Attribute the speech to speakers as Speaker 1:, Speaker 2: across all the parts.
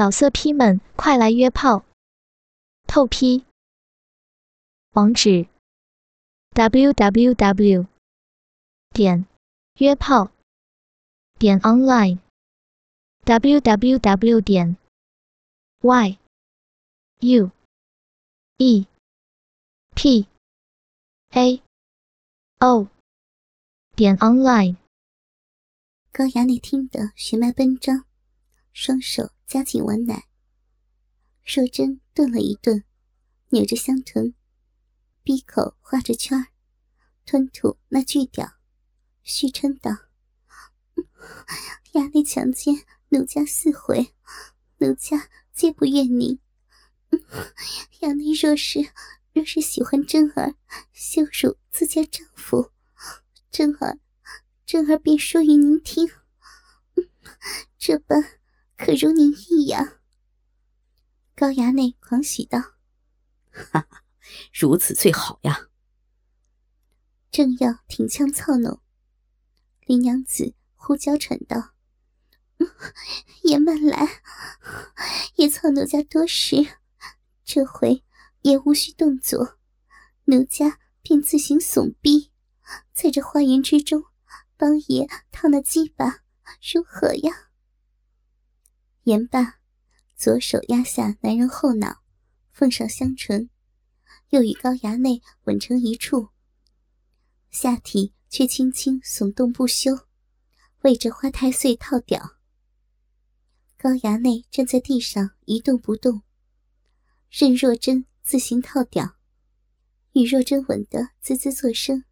Speaker 1: 老色批们，快来约炮！透批。网址。：w w w 点约炮。点 online w w w 点 y u e p a o 点 online。
Speaker 2: 高雅内听得血脉奔张，双手夹紧碗奶。若真顿了一顿，扭着香臀，闭口画着圈吞吐那巨屌，续称道：“衙内强奸奴家四回，奴家皆不怨宁。衙内若是若是喜欢真儿羞辱自家丈夫，真儿。”正儿便说与您听，这般可如您意呀？高衙内狂喜道：“
Speaker 3: 哈哈，如此最好呀！”
Speaker 2: 正要挺枪操弄，林娘子呼娇喘道：“ 也慢来，也操奴家多时，这回也无需动作，奴家便自行耸逼，在这花园之中。”帮爷烫那鸡巴，如何呀？言罢，左手压下男人后脑，奉上香唇，又与高衙内吻成一处，下体却轻轻耸动不休，为这花太岁套屌。高衙内站在地上一动不动，任若真自行套屌，与若真吻得滋滋作声。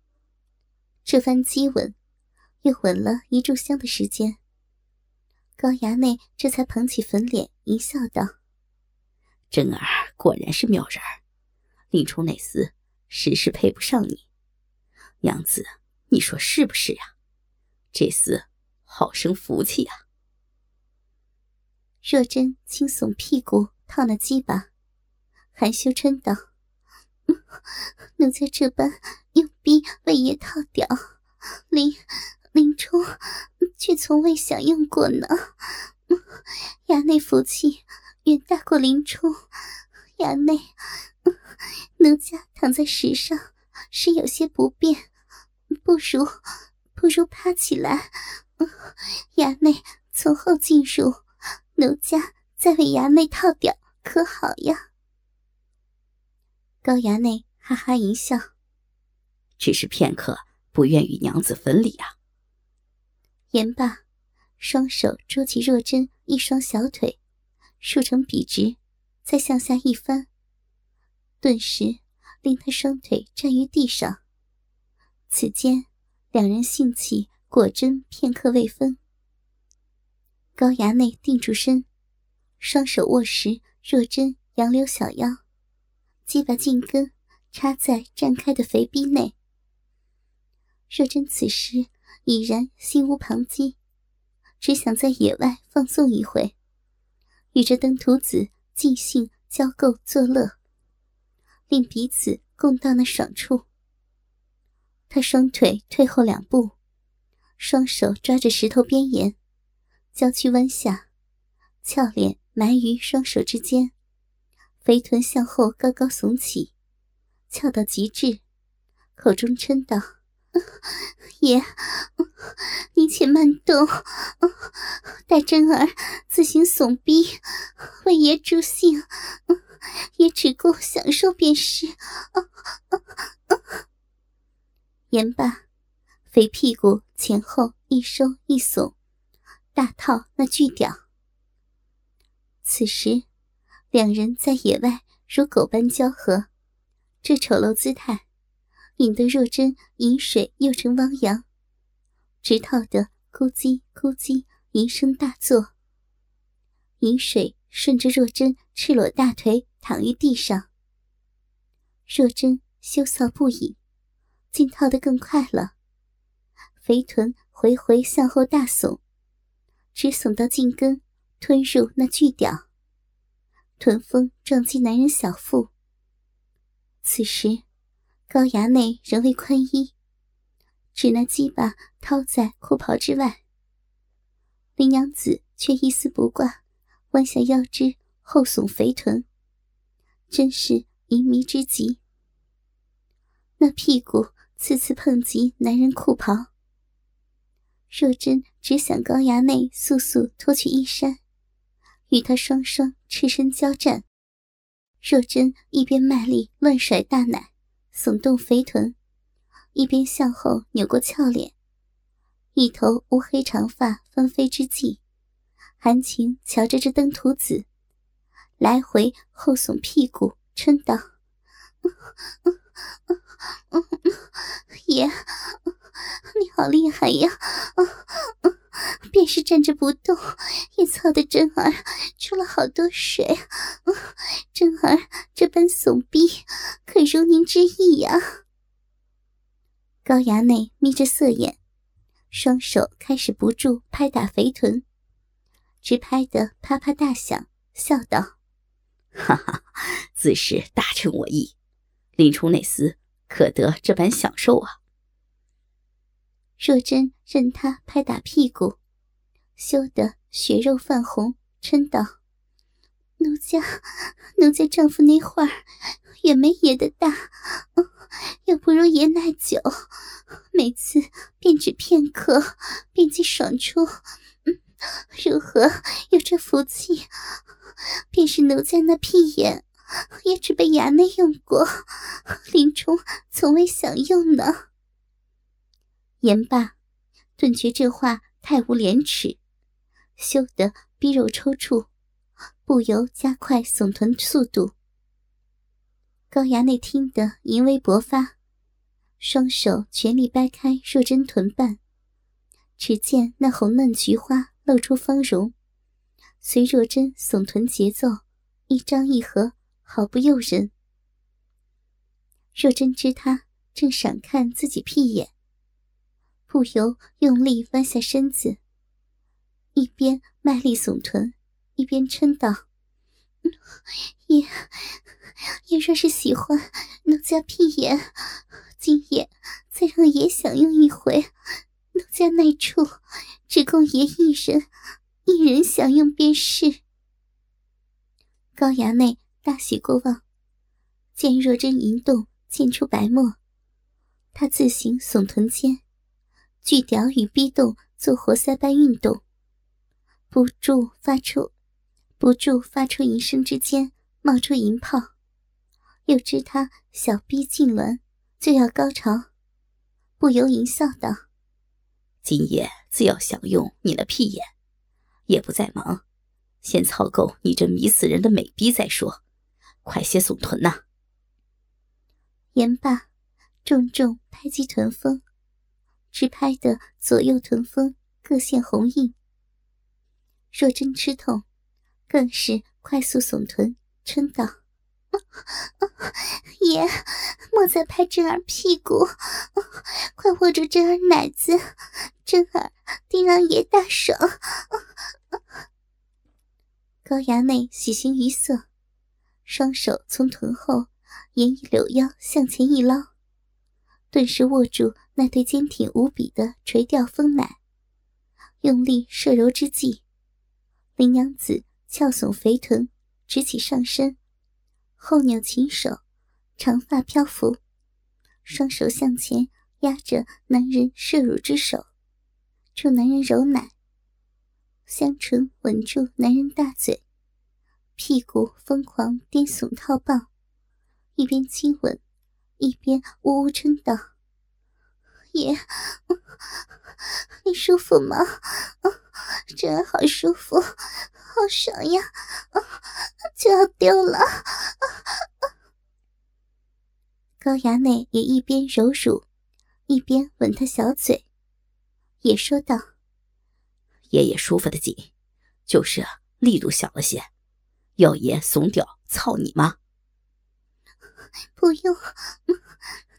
Speaker 2: 这番激吻。又吻了一炷香的时间，高衙内这才捧起粉脸，一笑道：“
Speaker 3: 真儿果然是妙人儿，林冲那厮实是配不上你。娘子，你说是不是呀？这厮好生福气呀。”
Speaker 2: 若真轻耸屁股套那鸡巴，含羞嗔道：“奴才这般用逼为爷套屌，林。”林冲却从未享用过呢，衙内福气远大过林冲。衙内，奴家躺在石上是有些不便，不如不如趴起来，衙内从后进入，奴家再为衙内套屌，可好呀？高衙内哈哈一笑，
Speaker 3: 只是片刻不愿与娘子分离啊。
Speaker 2: 言罢，双手捉起若真一双小腿，竖成笔直，再向下一翻，顿时令他双腿站于地上。此间，两人性气果真片刻未分。高衙内定住身，双手握实若真杨柳小腰，即把茎根插在绽开的肥逼内。若真此时。已然心无旁骛，只想在野外放纵一回，与这登徒子尽兴交媾作乐，令彼此共到那爽处。他双腿退后两步，双手抓着石头边沿，娇躯弯下，俏脸埋于双手之间，肥臀向后高高耸起，翘到极致，口中嗔道。爷，你且慢动，待真儿自行耸逼，为爷助兴，也只顾享受便是。言罢，肥屁股前后一收一耸，大套那巨屌。此时，两人在野外如狗般交合，这丑陋姿态。引得若真饮水又成汪洋，直套得咕叽咕叽一声大作。饮水顺着若真赤裸大腿躺于地上，若真羞臊不已，竟套得更快了。肥臀回回向后大耸，直耸到颈根吞入那巨屌，臀峰撞击男人小腹。此时。高衙内仍未宽衣，只那鸡巴掏在裤袍之外。林娘子却一丝不挂，弯下腰肢，后耸肥臀，真是淫靡之极。那屁股次次碰及男人裤袍，若真只想高衙内速速脱去衣衫，与他双双赤身交战。若真一边卖力乱甩大奶，耸动肥臀，一边向后扭过俏脸，一头乌黑长发纷飞之际，含情瞧着这登徒子，来回后耸屁股，嗔道：“ 爷，你好厉害呀！便是站着不动，也操的真儿出了好多水。真儿这般怂逼，可如您之意呀？”高衙内眯着色眼，双手开始不住拍打肥臀，直拍得啪啪大响，笑道：“
Speaker 3: 哈哈，自是大臣我意，林冲那厮可得这般享受啊！”
Speaker 2: 若真任他拍打屁股，羞得血肉泛红，嗔道：“奴家，奴家丈夫那会儿也没爷的大。”又不如爷耐久，每次便只片刻，便即爽出。如何有这福气？便是奴家那屁眼，也只被衙内用过，林冲从未享用呢。言罢，顿觉这话太无廉耻，羞得逼肉抽搐，不由加快耸臀速度。高衙内听得淫威勃发，双手全力掰开若真臀瓣，只见那红嫩菊花露出芳容，随若真耸臀节奏一张一合，毫不诱人。若真知他正闪看自己屁眼，不由用力弯下身子，一边卖力耸臀，一边嗔道：“爷。”爷若是喜欢奴家屁眼，今夜再让爷享用一回。奴家那处只供爷一人，一人享用便是。高衙内大喜过望，见若真淫动，溅出白沫，他自行耸臀间，巨屌与逼动做活塞般运动，不住发出，不住发出淫声之间冒出银泡。又知他小逼痉挛，就要高潮，不由淫笑道：“
Speaker 3: 今夜自要享用你的屁眼，也不再忙，先操够你这迷死人的美逼再说。快些耸臀呐！”
Speaker 2: 言罢，重重拍击臀峰，直拍得左右臀峰各现红印。若真吃痛，更是快速耸臀，嗔道。爷，莫再拍真儿屁股，快握住真儿奶子，真儿定让爷大爽。高衙内喜形于色，双手从臀后沿一柳腰向前一捞，顿时握住那对坚挺无比的垂钓丰奶，用力射揉之际，林娘子翘耸肥臀，直起上身。后扭琴手，长发飘浮，双手向前压着男人摄乳之手，助男人揉奶，香唇吻住男人大嘴，屁股疯狂颠耸套棒，一边亲吻，一边呜呜称道：“爷，你舒服吗？真儿好舒服，好爽呀！就要丢了。”高衙内也一边揉乳，一边吻他小嘴，也说道：“
Speaker 3: 爷爷舒服的紧，就是力度小了些。要爷怂屌操你吗？”“
Speaker 2: 不用，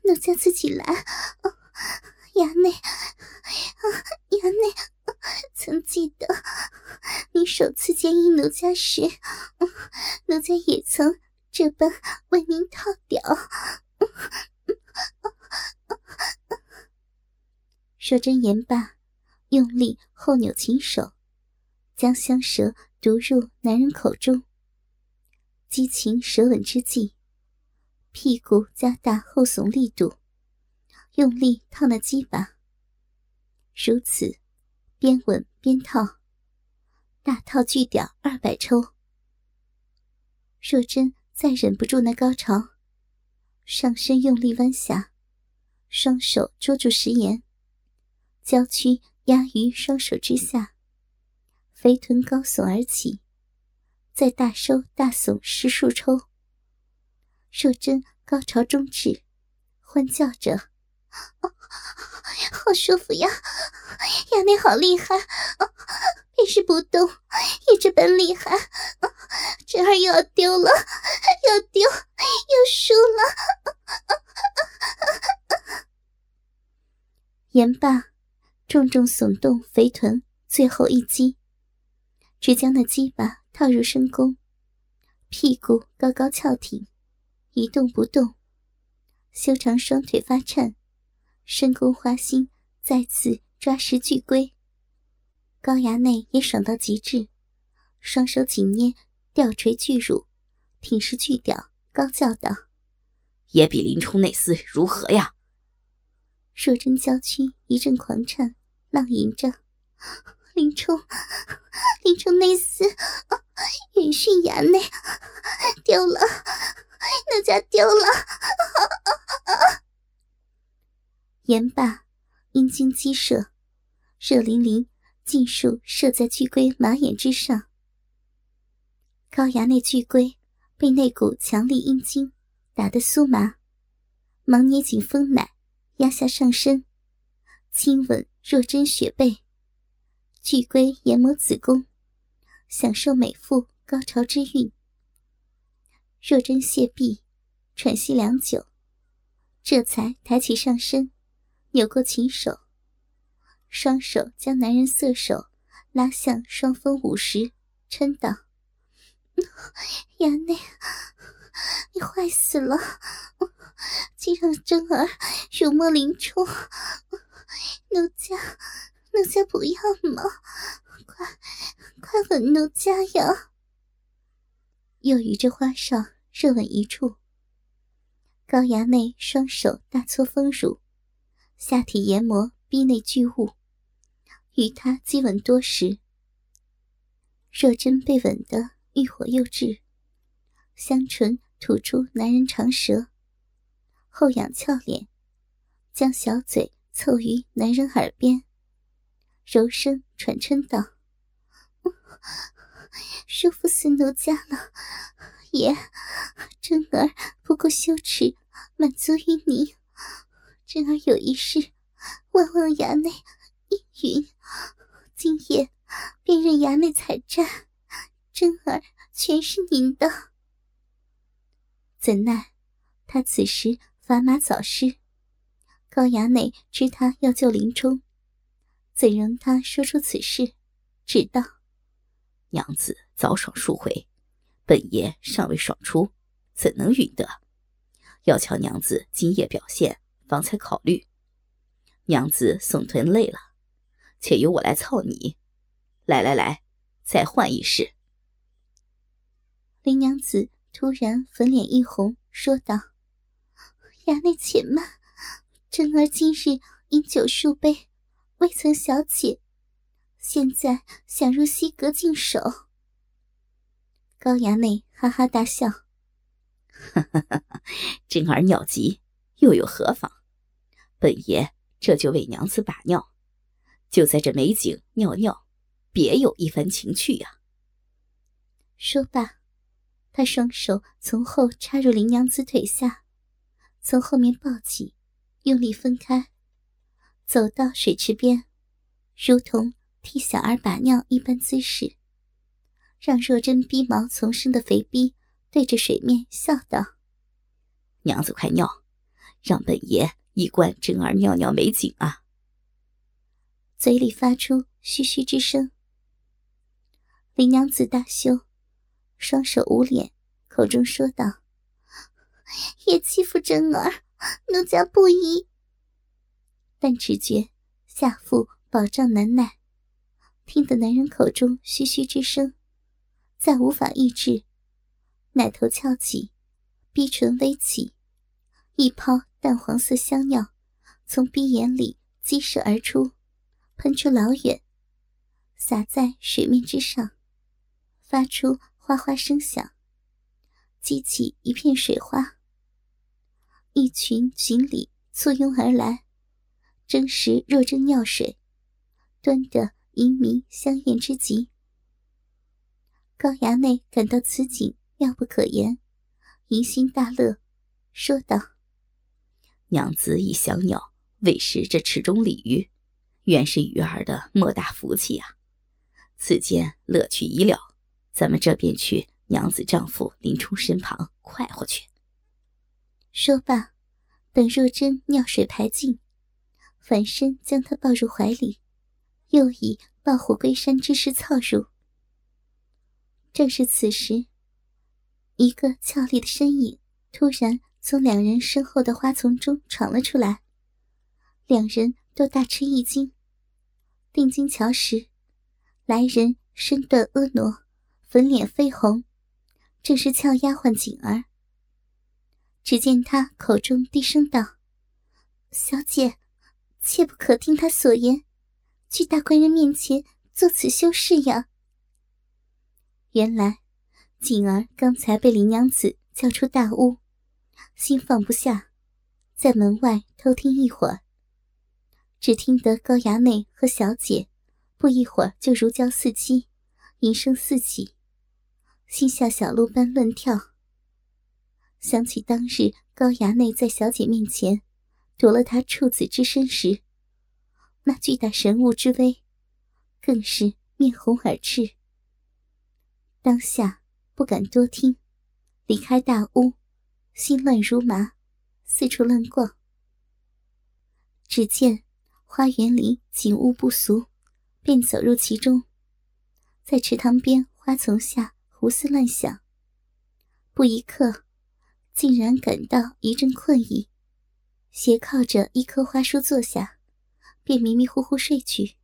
Speaker 2: 奴家自己来。”衙内，衙内，曾记得你首次见一奴家时，奴家也曾这般为您套屌。说真言罢，用力后扭琴手，将香舌毒入男人口中。激情舌吻之际，屁股加大后耸力度，用力套那鸡巴。如此，边吻边套，大套巨屌二百抽。若真再忍不住那高潮，上身用力弯下，双手捉住食盐，娇躯压于双手之下，肥臀高耸而起，再大收大耸十数抽。若真高潮终至，欢叫着：“ 好舒服呀，衙内好厉害！”便是不动，也这般厉害，这儿又要丢了，要丢，又输了。言罢，重重耸动肥臀，最后一击，只将那鸡巴套入深宫，屁股高高翘挺，一动不动，修长双腿发颤，深宫花心再次抓实巨龟。高衙内也爽到极致，双手紧捏吊垂巨乳，挺实巨屌，高叫道：“
Speaker 3: 也比林冲那厮如何呀？”
Speaker 2: 若真娇躯一阵狂颤，浪吟着：“林冲，林冲那厮允训衙内丢了，那家丢了。”言罢，阴茎激射，热淋淋。尽数射在巨龟马眼之上，高衙内巨龟被那股强力阴茎打得酥麻，忙捏紧丰奶，压下上身，亲吻若真雪背，巨龟研磨子宫，享受美妇高潮之韵。若真谢毕，喘息良久，这才抬起上身，扭过琴手。双手将男人色手拉向双峰五十，嗔道：“衙内，你坏死了！竟让真儿辱没林冲，奴家，奴家不要吗？快，快吻奴家呀！”又与这花哨热吻一处，高衙内双手大搓丰乳，下体研磨逼内巨物。与他激吻多时，若真被吻得欲火又至，香唇吐出男人长舌，后仰俏脸，将小嘴凑于男人耳边，柔声喘嗔道：“舒服死奴家了，爷，真儿不够羞耻，满足于你。真儿有一事，万望衙内。”应允，今夜便任衙内采摘，真儿全是您的。怎奈他此时砝码早失，高衙内知他要救林冲，怎容他说出此事？只道：“
Speaker 3: 娘子早爽数回，本爷尚未爽出，怎能允得？要瞧娘子今夜表现，方才考虑。娘子送臀累了。”且由我来操你，来来来，再换一式。
Speaker 2: 林娘子突然粉脸一红，说道：“衙内且慢，贞儿今日饮酒数杯，未曾小解，现在想入西阁净手。”高衙内哈哈大笑：“
Speaker 3: 哈哈哈！真儿尿急，又有何妨？本爷这就为娘子把尿。”就在这美景尿尿，别有一番情趣呀。
Speaker 2: 说罢，他双手从后插入林娘子腿下，从后面抱起，用力分开，走到水池边，如同替小儿把尿一般姿势，让若真逼毛丛生的肥逼对着水面笑道：“
Speaker 3: 娘子快尿，让本爷一观真儿尿尿美景啊！”
Speaker 2: 嘴里发出嘘嘘之声。林娘子大羞，双手捂脸，口中说道：“也欺负真儿，奴家不依。”但只觉下腹饱胀难耐，听得男人口中嘘嘘之声，再无法抑制，奶头翘起，逼唇微起，一泡淡黄色香尿从鼻眼里激射而出，喷出老远，洒在水面之上，发出哗哗声响，激起一片水花。一群锦鲤簇拥而来，争食若真尿水，端得淫迷香艳之极。高衙内感到此景妙不可言，淫心大乐，说道：“
Speaker 3: 娘子以小鸟喂食这池中鲤鱼，原是鱼儿的莫大福气啊！此间乐趣已了，咱们这便去娘子丈夫林冲身旁快活去。”
Speaker 2: 说罢，等若真尿水排尽，反身将她抱入怀里，又以抱虎归山之势操入。正是此时，一个俏丽的身影突然从两人身后的花丛中闯了出来，两人都大吃一惊。定睛瞧时，来人身段婀娜，粉脸绯红，正是俏丫鬟锦儿。只见她口中低声道：“小姐，切不可听他所言，去大官人面前做此修饰呀。”原来，锦儿刚才被林娘子叫出大屋，心放不下，在门外偷听一会儿。只听得高衙内和小姐不一会儿就如胶似漆，淫声四起，心下小鹿般乱跳。想起当日高衙内在小姐面前夺了她处子之身时，那巨大神物之威，更是面红耳赤。当下不敢多听，离开大屋，心乱如麻，四处乱逛。只见花园里景物不俗，便走入其中，在池塘边花丛下胡思乱想。不一刻，竟然感到一阵困意，斜靠着一棵花树坐下，便迷迷糊糊睡去。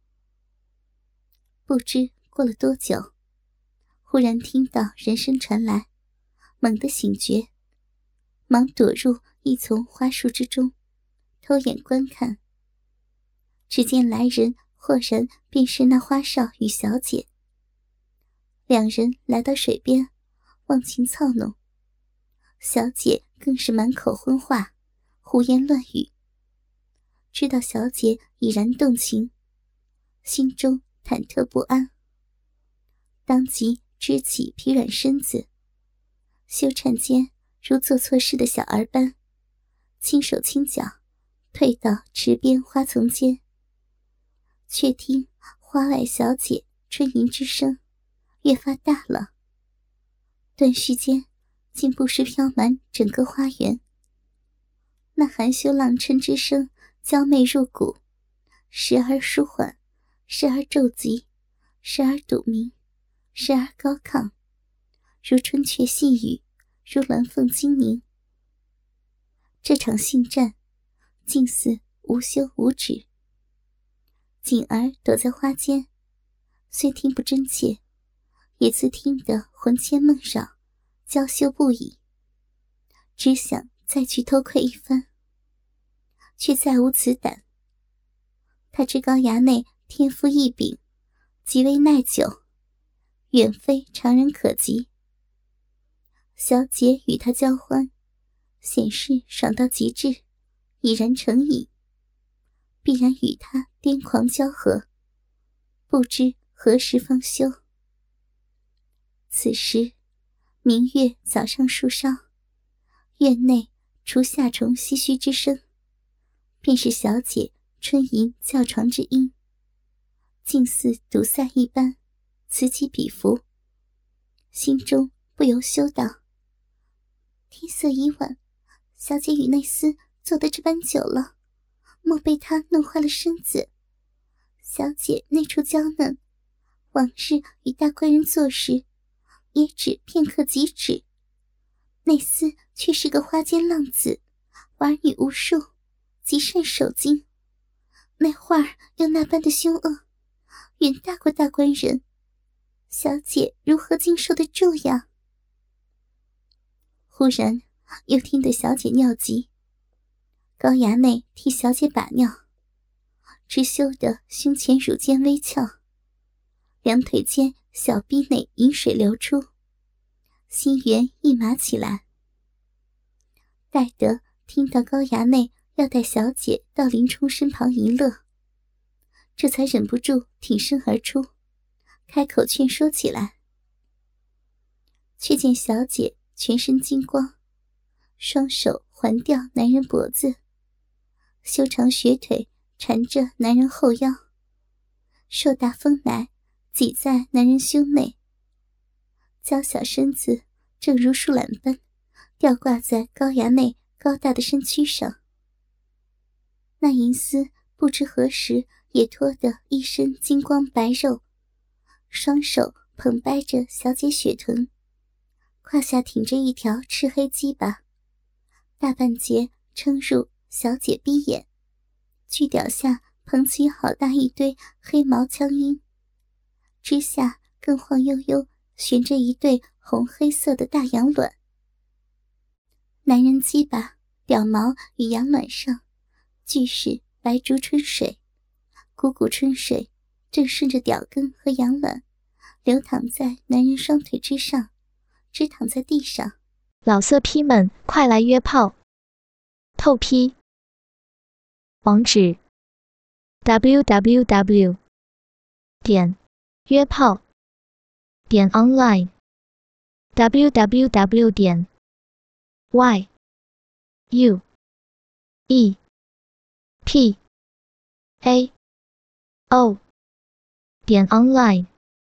Speaker 2: 不知过了多久。忽然听到人声传来，猛地醒觉，忙躲入一丛花树之中，偷眼观看。只见来人豁然便是那花少与小姐。两人来到水边，忘情操弄，小姐更是满口荤话，胡言乱语。知道小姐已然动情，心中忐忑不安，当即。支起疲软身子，羞颤间如做错事的小儿般，轻手轻脚退到池边花丛间。却听花外小姐春吟之声越发大了，断续间竟不时飘满整个花园。那含羞浪嗔之声娇媚入骨，时而舒缓，时而骤急，时而笃鸣。时而高亢，如春雀细语，如鸾凤精鸣。这场信战，竟似无休无止。锦儿躲在花间，虽听不真切，也自听得魂牵梦绕，娇羞不已。只想再去偷窥一番，却再无此胆。他知高衙内天赋异禀，极为耐久。远非常人可及。小姐与他交欢，显示爽到极致，已然成瘾，必然与他癫狂交合，不知何时方休。此时，明月早上树梢，院内除夏虫唏嘘之声，便是小姐春吟叫床之音，竟似堵塞一般。此起彼伏，心中不由羞道：“天色已晚，小姐与内厮坐得这般久了，莫被他弄坏了身子。小姐内处娇嫩，往日与大官人做时，也只片刻即止。内厮却是个花间浪子，玩女无数，极善守经。那画又那般的凶恶，远大过大官人。”小姐如何经受得住呀？忽然又听得小姐尿急，高衙内替小姐把尿，只羞得胸前乳尖微翘，两腿间小臂内饮水流出，心猿意马起来。待得听到高衙内要带小姐到林冲身旁一乐，这才忍不住挺身而出，开口劝说起来，却见小姐。全身金光，双手环吊男人脖子，修长雪腿缠着男人后腰，硕大丰奶挤在男人胸内，娇小身子正如树懒般吊挂在高崖内高大的身躯上。那银丝不知何时也脱得一身金光白肉，双手捧掰着小姐雪臀。胯下挺着一条赤黑鸡巴，大半截撑入小姐逼眼，巨屌下捧起好大一堆黑毛枪缨，之下更晃悠悠悬着一对红黑色的大羊卵。男人鸡巴、屌毛与羊卵上，俱是白竹春水，股股春水正顺着屌根和羊卵，流淌在男人双腿之上。直躺在地上，
Speaker 1: 老色批们，快来约炮！透批。网址：w w w. 点约炮点 online w w w. 点 y u e p a o 点 online。